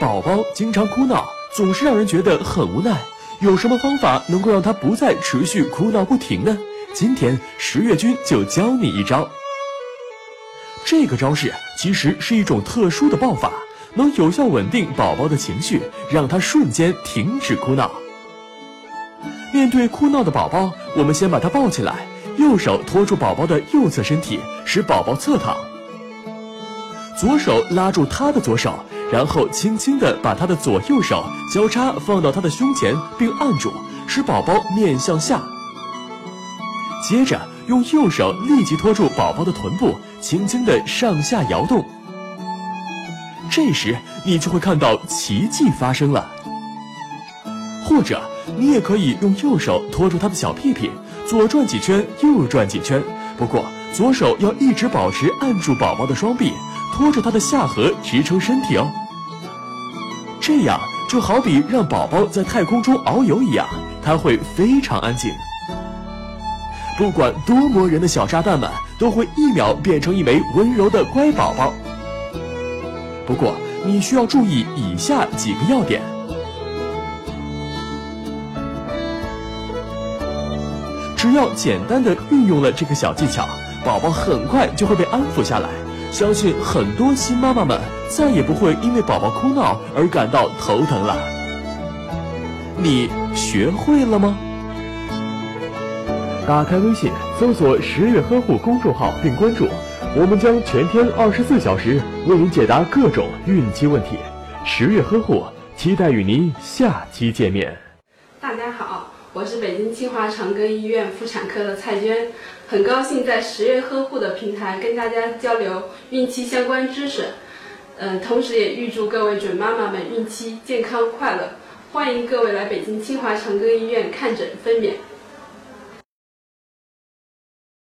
宝宝经常哭闹，总是让人觉得很无奈。有什么方法能够让他不再持续哭闹不停呢？今天十月君就教你一招。这个招式其实是一种特殊的抱法，能有效稳定宝宝的情绪，让他瞬间停止哭闹。面对哭闹的宝宝，我们先把他抱起来，右手托住宝宝的右侧身体，使宝宝侧躺。左手拉住他的左手。然后轻轻地把他的左右手交叉放到他的胸前，并按住，使宝宝面向下。接着用右手立即托住宝宝的臀部，轻轻地上下摇动。这时你就会看到奇迹发生了。或者你也可以用右手托住他的小屁屁，左转几圈，右转几圈。不过左手要一直保持按住宝宝的双臂。托着他的下颌支撑身体哦，这样就好比让宝宝在太空中遨游一样，他会非常安静。不管多磨人的小炸弹们，都会一秒变成一枚温柔的乖宝宝。不过你需要注意以下几个要点：只要简单的运用了这个小技巧，宝宝很快就会被安抚下来。相信很多新妈妈们再也不会因为宝宝哭闹而感到头疼了。你学会了吗？打开微信，搜索“十月呵护”公众号并关注，我们将全天二十四小时为您解答各种孕期问题。十月呵护，期待与您下期见面。我是北京清华长庚医院妇产科的蔡娟。很高兴在十月呵护的平台跟大家交流孕期相关知识，嗯，同时也预祝各位准妈妈们孕期健康快乐，欢迎各位来北京清华长庚医院看诊分娩。